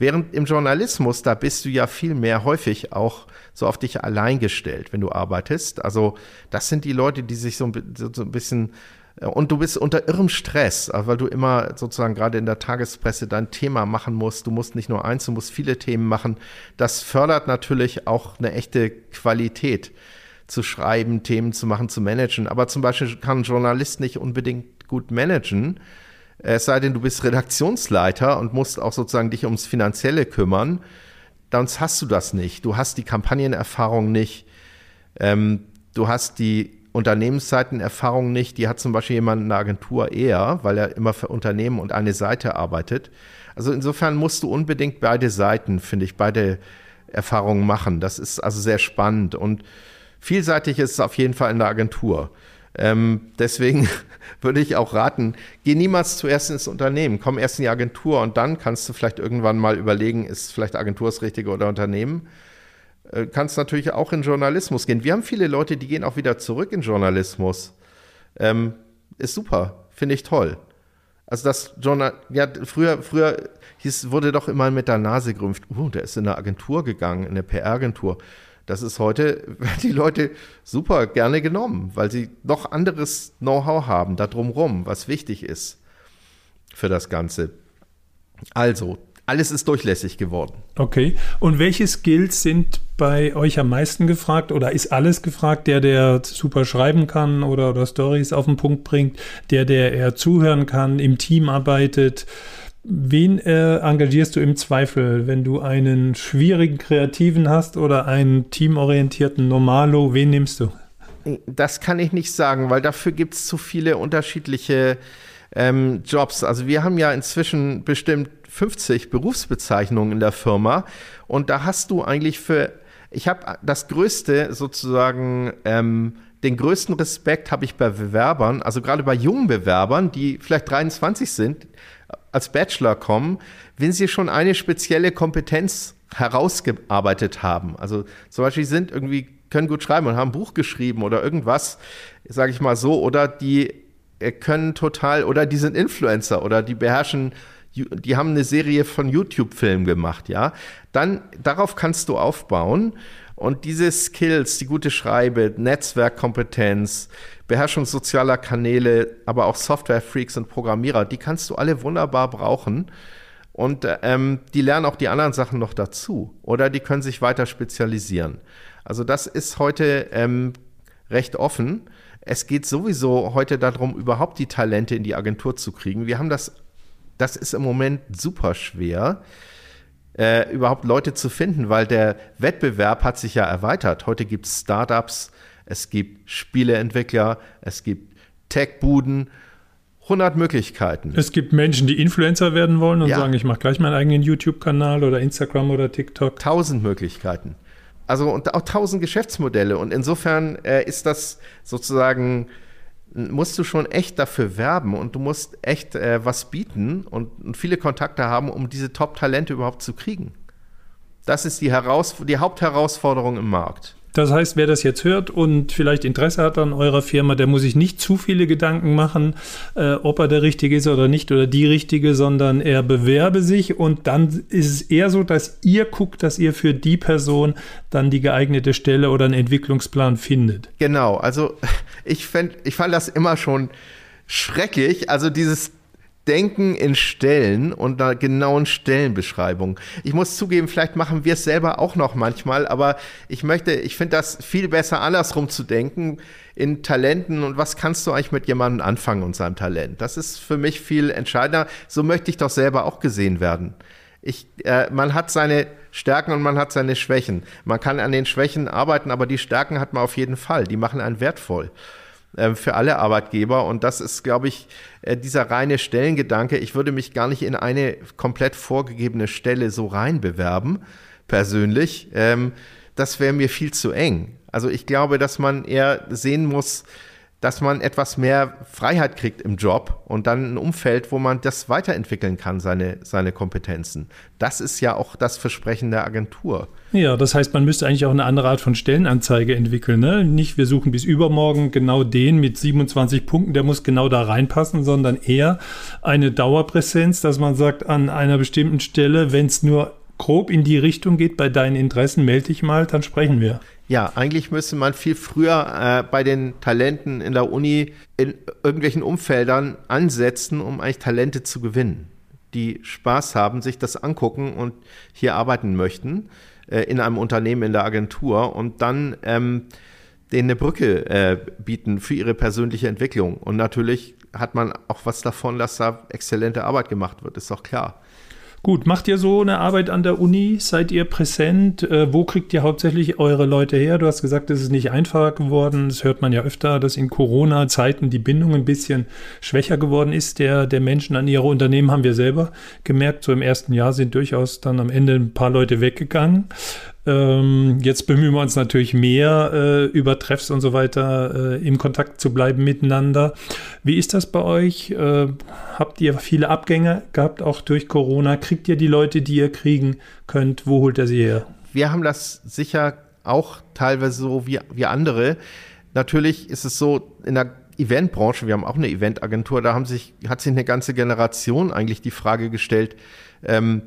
Während im Journalismus, da bist du ja viel mehr häufig auch so auf dich allein gestellt, wenn du arbeitest. Also das sind die Leute, die sich so, so ein bisschen und du bist unter irrem Stress, äh, weil du immer sozusagen gerade in der Tagespresse dein Thema machen musst. Du musst nicht nur eins, du musst viele Themen machen. Das fördert natürlich auch eine echte Qualität zu schreiben, Themen zu machen, zu managen. Aber zum Beispiel kann ein Journalist nicht unbedingt gut managen, es sei denn, du bist Redaktionsleiter und musst auch sozusagen dich ums Finanzielle kümmern sonst hast du das nicht. Du hast die Kampagnenerfahrung nicht. Ähm, du hast die Unternehmensseitenerfahrung nicht. Die hat zum Beispiel jemand in der Agentur eher, weil er immer für Unternehmen und eine Seite arbeitet. Also insofern musst du unbedingt beide Seiten, finde ich, beide Erfahrungen machen. Das ist also sehr spannend und vielseitig ist es auf jeden Fall in der Agentur. Ähm, deswegen *laughs* würde ich auch raten, geh niemals zuerst ins Unternehmen, komm erst in die Agentur und dann kannst du vielleicht irgendwann mal überlegen, ist vielleicht Agentur das Richtige oder Unternehmen. Äh, kannst natürlich auch in Journalismus gehen. Wir haben viele Leute, die gehen auch wieder zurück in Journalismus. Ähm, ist super, finde ich toll. Also das Journal, ja, früher, früher hieß, wurde doch immer mit der Nase gerümpft, uh, der ist in eine Agentur gegangen, in eine PR-Agentur. Das ist heute, *laughs* werden die Leute super gerne genommen, weil sie noch anderes Know-how haben, da drumrum, was wichtig ist für das Ganze. Also, alles ist durchlässig geworden. Okay. Und welche Skills sind bei euch am meisten gefragt oder ist alles gefragt? Der, der super schreiben kann oder, oder Stories auf den Punkt bringt, der, der eher zuhören kann, im Team arbeitet? Wen äh, engagierst du im Zweifel, wenn du einen schwierigen Kreativen hast oder einen teamorientierten Normalo? Wen nimmst du? Das kann ich nicht sagen, weil dafür gibt es zu viele unterschiedliche ähm, Jobs. Also wir haben ja inzwischen bestimmt 50 Berufsbezeichnungen in der Firma und da hast du eigentlich für, ich habe das größte sozusagen, ähm, den größten Respekt habe ich bei Bewerbern, also gerade bei jungen Bewerbern, die vielleicht 23 sind, als Bachelor kommen, wenn sie schon eine spezielle Kompetenz herausgearbeitet haben. Also zum Beispiel sind irgendwie, können gut schreiben und haben ein Buch geschrieben oder irgendwas, sage ich mal so, oder die äh, können total, oder die sind Influencer oder die beherrschen, die haben eine Serie von YouTube-Filmen gemacht, ja. Dann, darauf kannst du aufbauen. Und diese Skills, die gute Schreibe, Netzwerkkompetenz, Beherrschung sozialer Kanäle, aber auch Software-Freaks und Programmierer, die kannst du alle wunderbar brauchen. Und ähm, die lernen auch die anderen Sachen noch dazu. Oder die können sich weiter spezialisieren. Also das ist heute ähm, recht offen. Es geht sowieso heute darum, überhaupt die Talente in die Agentur zu kriegen. Wir haben das, das ist im Moment super schwer, äh, überhaupt Leute zu finden, weil der Wettbewerb hat sich ja erweitert. Heute gibt es Startups, es gibt Spieleentwickler, es gibt Tech-Buden. 100 Möglichkeiten. Es gibt Menschen, die Influencer werden wollen und ja. sagen, ich mache gleich meinen eigenen YouTube-Kanal oder Instagram oder TikTok. Tausend Möglichkeiten. Also und auch tausend Geschäftsmodelle. Und insofern äh, ist das sozusagen, musst du schon echt dafür werben und du musst echt äh, was bieten und, und, viele Kontakte haben, um diese Top-Talente überhaupt zu kriegen. Das ist die, Heraus die Hauptherausforderung im Markt. Das heißt, wer das jetzt hört und vielleicht Interesse hat an eurer Firma, der muss sich nicht zu viele Gedanken machen, äh, ob er der Richtige ist oder nicht oder die Richtige, sondern er bewerbe sich und dann ist es eher so, dass ihr guckt, dass ihr für die Person dann die geeignete Stelle oder einen Entwicklungsplan findet. Genau, also *laughs* ich, ich fand das immer schon schrecklich, also dieses Denken in Stellen und einer genauen Stellenbeschreibung. Ich muss zugeben, vielleicht machen wir es selber auch noch manchmal, aber ich möchte, ich finde das viel besser, andersrum zu denken in Talenten und was kannst du eigentlich mit jemandem anfangen und seinem Talent. Das ist für mich viel entscheidender. So möchte ich doch selber auch gesehen werden. Ich, äh, man hat seine Stärken und man hat seine Schwächen. Man kann an den Schwächen arbeiten, aber die Stärken hat man auf jeden Fall. Die machen einen wertvoll. Ähm, für alle Arbeitgeber. Und das ist, glaube ich, äh, dieser reine Stellengedanke. Ich würde mich gar nicht in eine komplett vorgegebene Stelle so rein bewerben, persönlich. Ähm, das wäre mir viel zu eng. Also ich glaube, dass man eher sehen muss, dass man etwas mehr Freiheit kriegt im Job und dann ein Umfeld, wo man das weiterentwickeln kann, seine, seine Kompetenzen. Das ist ja auch das Versprechen der Agentur. Ja, das heißt, man müsste eigentlich auch eine andere Art von Stellenanzeige entwickeln. Ne? Nicht, wir suchen bis übermorgen genau den mit 27 Punkten, der muss genau da reinpassen, sondern eher eine Dauerpräsenz, dass man sagt, an einer bestimmten Stelle, wenn es nur grob in die Richtung geht bei deinen Interessen, melde dich mal, dann sprechen wir. Ja, eigentlich müsste man viel früher äh, bei den Talenten in der Uni in irgendwelchen Umfeldern ansetzen, um eigentlich Talente zu gewinnen, die Spaß haben, sich das angucken und hier arbeiten möchten äh, in einem Unternehmen, in der Agentur und dann ähm, denen eine Brücke äh, bieten für ihre persönliche Entwicklung. Und natürlich hat man auch was davon, dass da exzellente Arbeit gemacht wird, ist doch klar. Gut, macht ihr so eine Arbeit an der Uni? Seid ihr präsent? Äh, wo kriegt ihr hauptsächlich eure Leute her? Du hast gesagt, es ist nicht einfacher geworden. Das hört man ja öfter, dass in Corona-Zeiten die Bindung ein bisschen schwächer geworden ist der, der Menschen an ihre Unternehmen, haben wir selber gemerkt. So im ersten Jahr sind durchaus dann am Ende ein paar Leute weggegangen. Ähm, jetzt bemühen wir uns natürlich mehr, äh, über Treffs und so weiter äh, im Kontakt zu bleiben miteinander. Wie ist das bei euch? Äh, habt ihr viele Abgänge gehabt, auch durch Corona? Kriegt ihr die Leute, die ihr kriegen könnt? Wo holt ihr sie her? Wir haben das sicher auch teilweise so wie, wie andere. Natürlich ist es so in der Eventbranche, wir haben auch eine Eventagentur, da haben sich, hat sich eine ganze Generation eigentlich die Frage gestellt, ähm,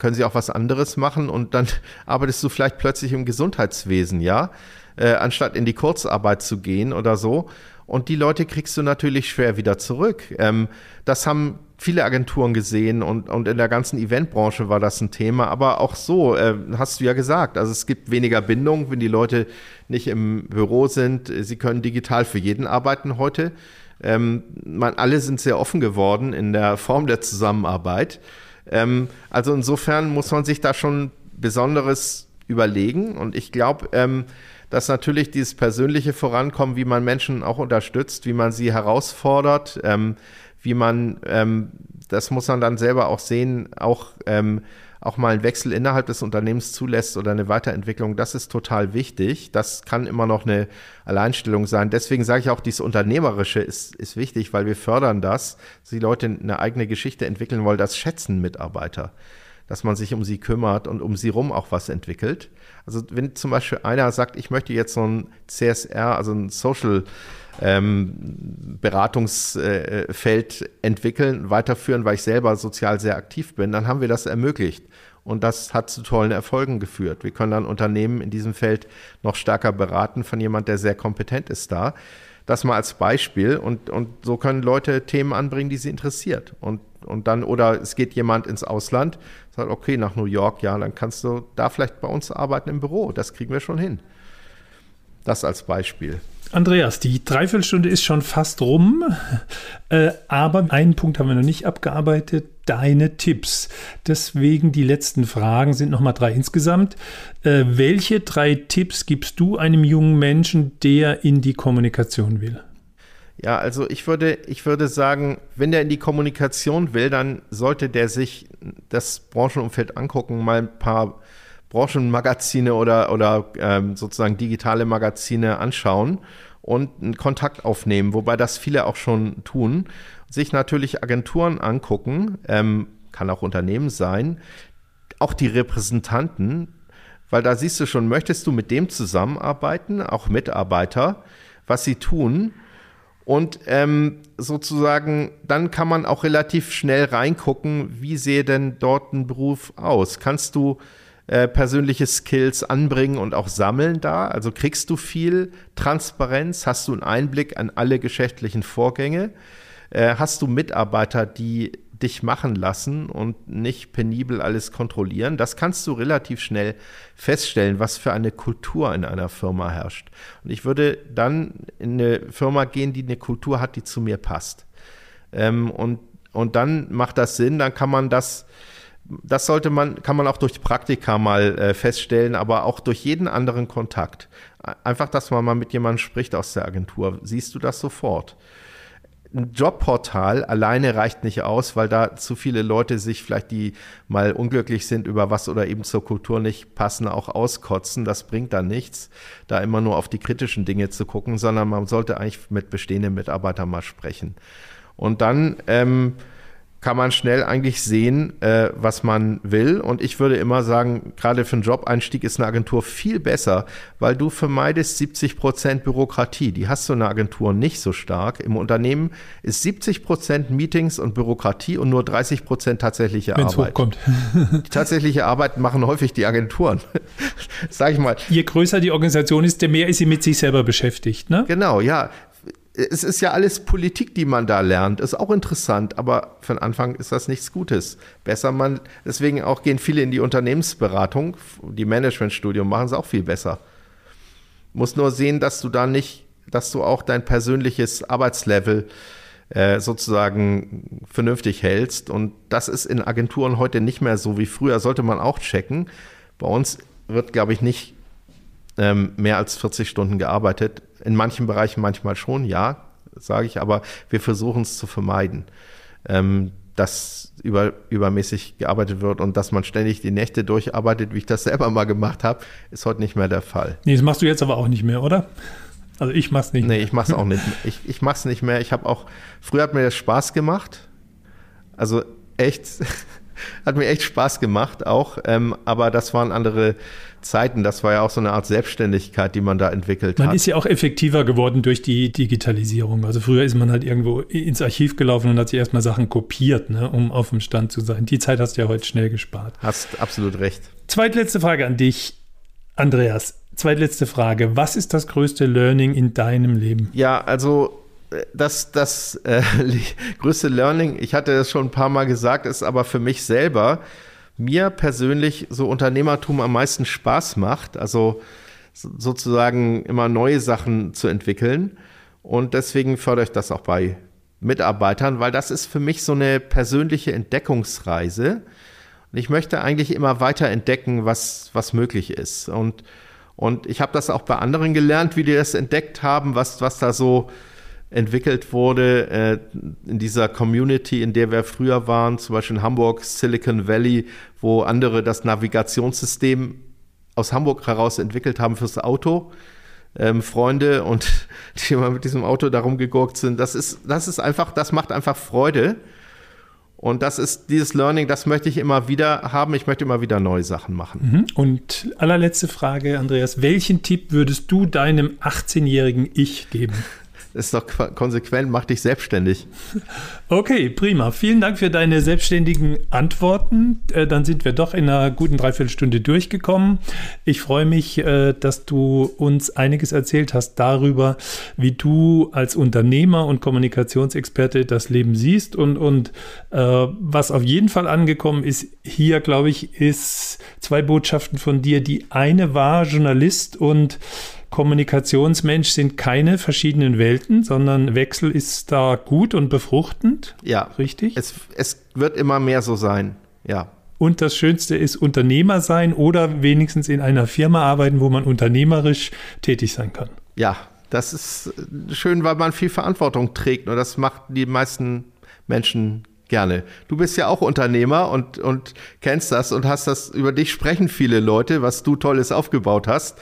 können sie auch was anderes machen und dann *laughs* arbeitest du vielleicht plötzlich im Gesundheitswesen, ja, äh, anstatt in die Kurzarbeit zu gehen oder so. Und die Leute kriegst du natürlich schwer wieder zurück. Ähm, das haben viele Agenturen gesehen und, und in der ganzen Eventbranche war das ein Thema. Aber auch so, äh, hast du ja gesagt, also es gibt weniger Bindung, wenn die Leute nicht im Büro sind. Sie können digital für jeden arbeiten heute. Ähm, man, alle sind sehr offen geworden in der Form der Zusammenarbeit. Ähm, also insofern muss man sich da schon Besonderes überlegen. Und ich glaube, ähm, dass natürlich dieses persönliche Vorankommen, wie man Menschen auch unterstützt, wie man sie herausfordert, ähm, wie man, ähm, das muss man dann selber auch sehen, auch ähm, auch mal einen Wechsel innerhalb des Unternehmens zulässt oder eine Weiterentwicklung, das ist total wichtig. Das kann immer noch eine Alleinstellung sein. Deswegen sage ich auch, dieses Unternehmerische ist, ist wichtig, weil wir fördern das, dass die Leute eine eigene Geschichte entwickeln wollen. Das schätzen Mitarbeiter, dass man sich um sie kümmert und um sie rum auch was entwickelt. Also wenn zum Beispiel einer sagt, ich möchte jetzt so ein CSR, also ein Social ähm, Beratungsfeld entwickeln, weiterführen, weil ich selber sozial sehr aktiv bin, dann haben wir das ermöglicht. Und das hat zu tollen Erfolgen geführt. Wir können dann Unternehmen in diesem Feld noch stärker beraten von jemand, der sehr kompetent ist da. Das mal als Beispiel. Und, und so können Leute Themen anbringen, die sie interessiert. Und, und dann, oder es geht jemand ins Ausland, sagt, okay, nach New York, ja, dann kannst du da vielleicht bei uns arbeiten im Büro. Das kriegen wir schon hin. Das als Beispiel. Andreas, die Dreiviertelstunde ist schon fast rum, äh, aber einen Punkt haben wir noch nicht abgearbeitet, deine Tipps. Deswegen die letzten Fragen sind nochmal drei insgesamt. Äh, welche drei Tipps gibst du einem jungen Menschen, der in die Kommunikation will? Ja, also ich würde, ich würde sagen, wenn der in die Kommunikation will, dann sollte der sich das Branchenumfeld angucken, mal ein paar Branchenmagazine oder, oder ähm, sozusagen digitale Magazine anschauen und einen Kontakt aufnehmen, wobei das viele auch schon tun. Sich natürlich Agenturen angucken, ähm, kann auch Unternehmen sein, auch die Repräsentanten, weil da siehst du schon, möchtest du mit dem zusammenarbeiten, auch Mitarbeiter, was sie tun. Und ähm, sozusagen, dann kann man auch relativ schnell reingucken, wie sehe denn dort ein Beruf aus? Kannst du äh, persönliche Skills anbringen und auch sammeln da? Also kriegst du viel Transparenz? Hast du einen Einblick an alle geschäftlichen Vorgänge? Äh, hast du Mitarbeiter, die dich machen lassen und nicht penibel alles kontrollieren. Das kannst du relativ schnell feststellen, was für eine Kultur in einer Firma herrscht. Und ich würde dann in eine Firma gehen, die eine Kultur hat, die zu mir passt. Ähm, und, und dann macht das Sinn, dann kann man das das sollte man, kann man auch durch Praktika mal äh, feststellen, aber auch durch jeden anderen Kontakt. Einfach, dass man mal mit jemandem spricht aus der Agentur, siehst du das sofort. Ein Jobportal alleine reicht nicht aus, weil da zu viele Leute sich vielleicht, die mal unglücklich sind über was oder eben zur Kultur nicht passen, auch auskotzen. Das bringt dann nichts, da immer nur auf die kritischen Dinge zu gucken, sondern man sollte eigentlich mit bestehenden Mitarbeitern mal sprechen. Und dann ähm, kann man schnell eigentlich sehen, äh, was man will. Und ich würde immer sagen, gerade für einen Job-Einstieg ist eine Agentur viel besser, weil du vermeidest 70 Prozent Bürokratie. Die hast du in einer Agentur nicht so stark. Im Unternehmen ist 70 Prozent Meetings und Bürokratie und nur 30 Prozent tatsächliche Wenn's Arbeit. Hochkommt. *laughs* die tatsächliche Arbeit machen häufig die Agenturen. *laughs* Sag ich mal. Je größer die Organisation ist, der mehr ist sie mit sich selber beschäftigt. Ne? Genau, ja es ist ja alles Politik, die man da lernt. Ist auch interessant, aber für den Anfang ist das nichts Gutes. Besser man, deswegen auch gehen viele in die Unternehmensberatung, die Managementstudium machen es auch viel besser. Muss nur sehen, dass du da nicht, dass du auch dein persönliches Arbeitslevel äh, sozusagen vernünftig hältst. Und das ist in Agenturen heute nicht mehr so wie früher, sollte man auch checken. Bei uns wird, glaube ich, nicht ähm, mehr als 40 Stunden gearbeitet. In manchen Bereichen manchmal schon, ja, sage ich, aber wir versuchen es zu vermeiden, ähm, dass über, übermäßig gearbeitet wird und dass man ständig die Nächte durcharbeitet, wie ich das selber mal gemacht habe, ist heute nicht mehr der Fall. Nee, das machst du jetzt aber auch nicht mehr, oder? Also ich mach's nicht. Nee, ich mach's auch nicht. *laughs* Ich, ich mach's nicht mehr. Ich habe auch, früher hat mir das Spaß gemacht. Also echt, *laughs* hat mir echt Spaß gemacht auch. Ähm, aber das waren andere Zeiten. Das war ja auch so eine Art Selbstständigkeit, die man da entwickelt man hat. Man ist ja auch effektiver geworden durch die Digitalisierung. Also früher ist man halt irgendwo ins Archiv gelaufen und hat sich erstmal Sachen kopiert, ne, um auf dem Stand zu sein. Die Zeit hast du ja heute schnell gespart. Hast absolut recht. Zweitletzte Frage an dich, Andreas zweitletzte Frage. Was ist das größte Learning in deinem Leben? Ja, also äh, das, das äh, *laughs* größte Learning, ich hatte es schon ein paar Mal gesagt, ist aber für mich selber, mir persönlich so Unternehmertum am meisten Spaß macht. Also sozusagen immer neue Sachen zu entwickeln. Und deswegen fördere ich das auch bei Mitarbeitern, weil das ist für mich so eine persönliche Entdeckungsreise. Und ich möchte eigentlich immer weiter entdecken, was, was möglich ist. Und und ich habe das auch bei anderen gelernt, wie die das entdeckt haben, was, was da so entwickelt wurde äh, in dieser Community, in der wir früher waren, zum Beispiel in Hamburg, Silicon Valley, wo andere das Navigationssystem aus Hamburg heraus entwickelt haben fürs Auto. Ähm, Freunde und *laughs* die immer mit diesem Auto darum gegurkt sind. Das ist, das ist einfach, das macht einfach Freude. Und das ist dieses Learning, das möchte ich immer wieder haben. Ich möchte immer wieder neue Sachen machen. Mhm. Und allerletzte Frage, Andreas. Welchen Tipp würdest du deinem 18-jährigen Ich geben? Ist doch konsequent, mach dich selbstständig. *laughs* Okay, prima. Vielen Dank für deine selbstständigen Antworten. Äh, dann sind wir doch in einer guten Dreiviertelstunde durchgekommen. Ich freue mich, äh, dass du uns einiges erzählt hast darüber, wie du als Unternehmer und Kommunikationsexperte das Leben siehst. Und, und äh, was auf jeden Fall angekommen ist, hier, glaube ich, ist zwei Botschaften von dir. Die eine war Journalist und Kommunikationsmensch sind keine verschiedenen Welten, sondern Wechsel ist da gut und befruchtend. Ja. Richtig? Es, es wird immer mehr so sein. Ja. Und das Schönste ist Unternehmer sein oder wenigstens in einer Firma arbeiten, wo man unternehmerisch tätig sein kann. Ja, das ist schön, weil man viel Verantwortung trägt und das macht die meisten Menschen gerne. Du bist ja auch Unternehmer und, und kennst das und hast das, über dich sprechen viele Leute, was du Tolles aufgebaut hast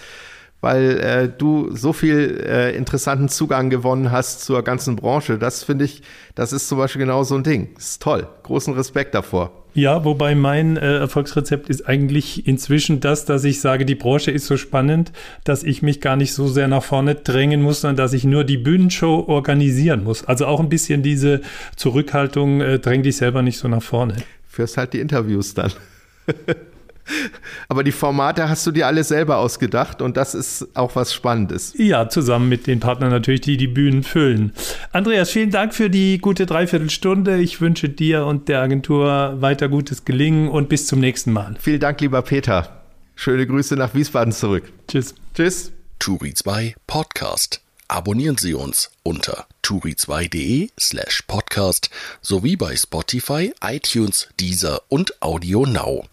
weil äh, du so viel äh, interessanten Zugang gewonnen hast zur ganzen Branche. Das finde ich, das ist zum Beispiel genau so ein Ding. Ist toll. Großen Respekt davor. Ja, wobei mein äh, Erfolgsrezept ist eigentlich inzwischen das, dass ich sage, die Branche ist so spannend, dass ich mich gar nicht so sehr nach vorne drängen muss, sondern dass ich nur die Bühnenshow organisieren muss. Also auch ein bisschen diese Zurückhaltung, äh, dräng dich selber nicht so nach vorne. Führst halt die Interviews dann. *laughs* Aber die Formate hast du dir alle selber ausgedacht und das ist auch was Spannendes. Ja, zusammen mit den Partnern natürlich, die die Bühnen füllen. Andreas, vielen Dank für die gute Dreiviertelstunde. Ich wünsche dir und der Agentur weiter gutes Gelingen und bis zum nächsten Mal. Vielen Dank, lieber Peter. Schöne Grüße nach Wiesbaden zurück. Tschüss. Tschüss. Turi 2 Podcast. Abonnieren Sie uns unter turi2.de slash podcast sowie bei Spotify, iTunes, Deezer und Audio Now.